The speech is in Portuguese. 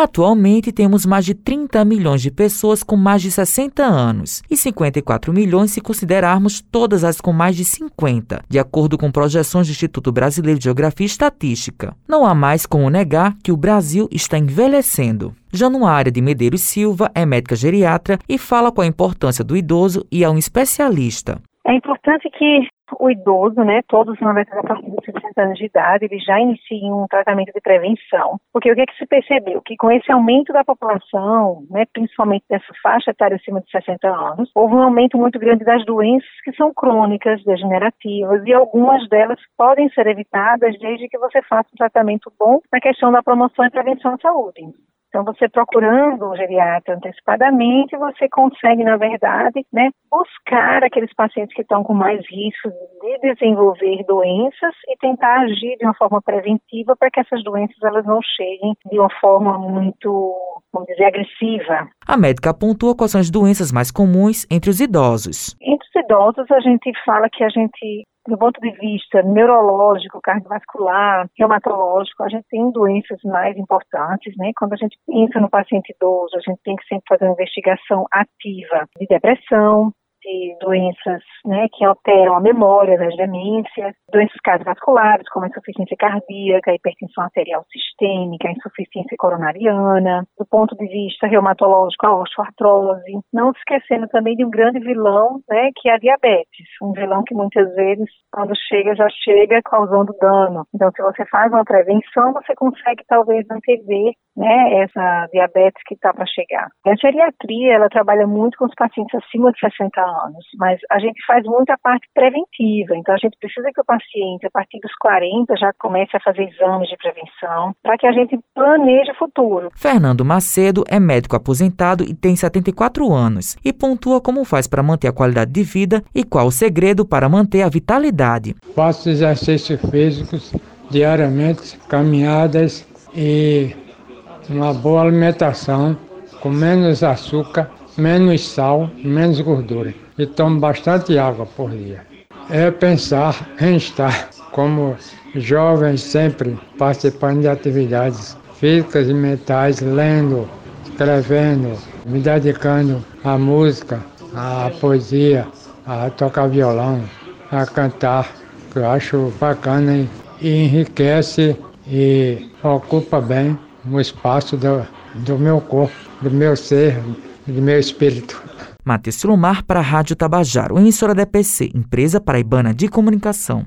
Atualmente temos mais de 30 milhões de pessoas com mais de 60 anos e 54 milhões se considerarmos todas as com mais de 50, de acordo com projeções do Instituto Brasileiro de Geografia e Estatística. Não há mais como negar que o Brasil está envelhecendo. Januária de Medeiros Silva é médica geriatra e fala com a importância do idoso e é um especialista. É importante que o idoso, né, todos na verdade a partir dos 60 anos de idade, eles já iniciam um tratamento de prevenção. Porque o que é que se percebeu? Que com esse aumento da população, né, principalmente dessa faixa etária acima de 60 anos, houve um aumento muito grande das doenças que são crônicas, degenerativas, e algumas delas podem ser evitadas desde que você faça um tratamento bom na questão da promoção e prevenção à saúde. Então, você procurando o geriatra antecipadamente, você consegue, na verdade, né, buscar aqueles pacientes que estão com mais risco de desenvolver doenças e tentar agir de uma forma preventiva para que essas doenças elas não cheguem de uma forma muito, vamos dizer, agressiva. A médica pontua quais são as doenças mais comuns entre os idosos. Entre os idosos, a gente fala que a gente do ponto de vista neurológico, cardiovascular, reumatológico, a gente tem doenças mais importantes, né? Quando a gente pensa no paciente idoso, a gente tem que sempre fazer uma investigação ativa de depressão, de doenças né, que alteram a memória das demências, doenças cardiovasculares, como insuficiência cardíaca, hipertensão arterial sistêmica, insuficiência coronariana, do ponto de vista reumatológico, a osteoartrose, não esquecendo também de um grande vilão, né, que é a diabetes, um vilão que muitas vezes, quando chega, já chega causando dano. Então, se você faz uma prevenção, você consegue talvez antever né, essa diabetes que está para chegar. A geriatria, ela trabalha muito com os pacientes acima de 60 anos, mas a gente faz muito a parte preventiva, então a gente precisa que o paciente, a partir dos 40, já comece a fazer exames de prevenção, para que a gente planeje o futuro. Fernando Macedo é médico aposentado e tem 74 anos e pontua como faz para manter a qualidade de vida e qual o segredo para manter a vitalidade. Faço exercícios físicos diariamente, caminhadas e uma boa alimentação, com menos açúcar, menos sal, menos gordura. E tomo bastante água por dia. É pensar em estar como jovens sempre participando de atividades físicas e mentais, lendo, escrevendo, me dedicando à música, à poesia, a tocar violão, a cantar, que eu acho bacana e enriquece e ocupa bem um espaço do, do meu corpo, do meu ser, do meu espírito. Matheus Silomar para a Rádio Tabajaro, emissora da EPC, Empresa Paraibana de Comunicação.